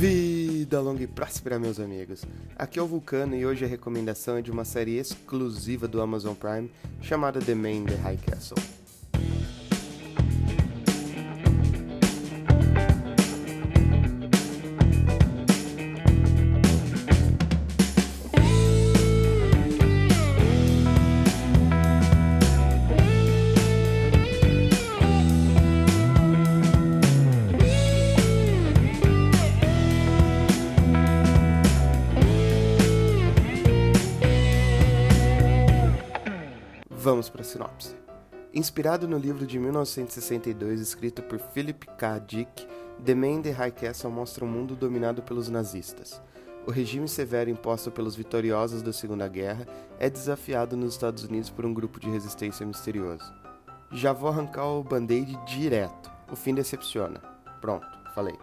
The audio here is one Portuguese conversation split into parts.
Vida longa e próspera, meus amigos. Aqui é o Vulcano e hoje a recomendação é de uma série exclusiva do Amazon Prime chamada The Man in the High Castle. Vamos para a sinopse. Inspirado no livro de 1962 escrito por Philip K. Dick, The Man the High Castle mostra um mundo dominado pelos nazistas. O regime severo imposto pelos vitoriosos da Segunda Guerra é desafiado nos Estados Unidos por um grupo de resistência misterioso. Já vou arrancar o band-aid direto. O fim decepciona. Pronto, falei.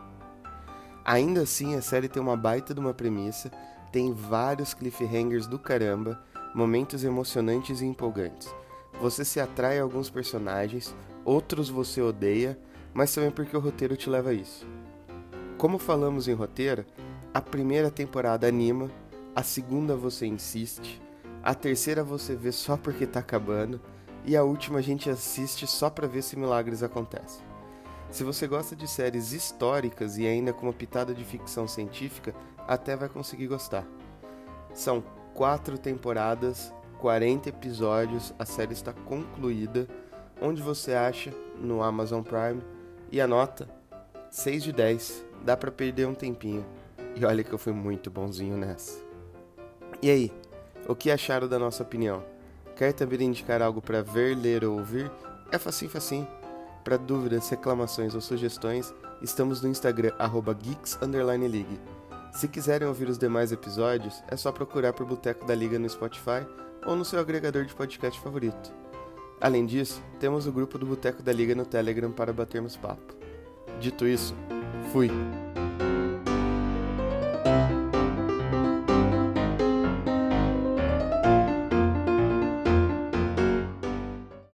Ainda assim, a série tem uma baita de uma premissa, tem vários cliffhangers do caramba, momentos emocionantes e empolgantes. Você se atrai a alguns personagens, outros você odeia, mas também porque o roteiro te leva a isso. Como falamos em roteiro, a primeira temporada anima, a segunda você insiste, a terceira você vê só porque tá acabando e a última a gente assiste só para ver se milagres acontecem. Se você gosta de séries históricas e ainda com uma pitada de ficção científica, até vai conseguir gostar. São quatro temporadas, 40 episódios, a série está concluída. Onde você acha? No Amazon Prime. E a nota? 6 de 10. Dá para perder um tempinho. E olha que eu fui muito bonzinho nessa. E aí, o que acharam da nossa opinião? Quer também indicar algo para ver, ler ou ouvir? É facinho, facinho. Para dúvidas, reclamações ou sugestões, estamos no Instagram, geeks_league. Se quiserem ouvir os demais episódios, é só procurar por Boteco da Liga no Spotify ou no seu agregador de podcast favorito. Além disso, temos o grupo do Boteco da Liga no Telegram para batermos papo. Dito isso, fui!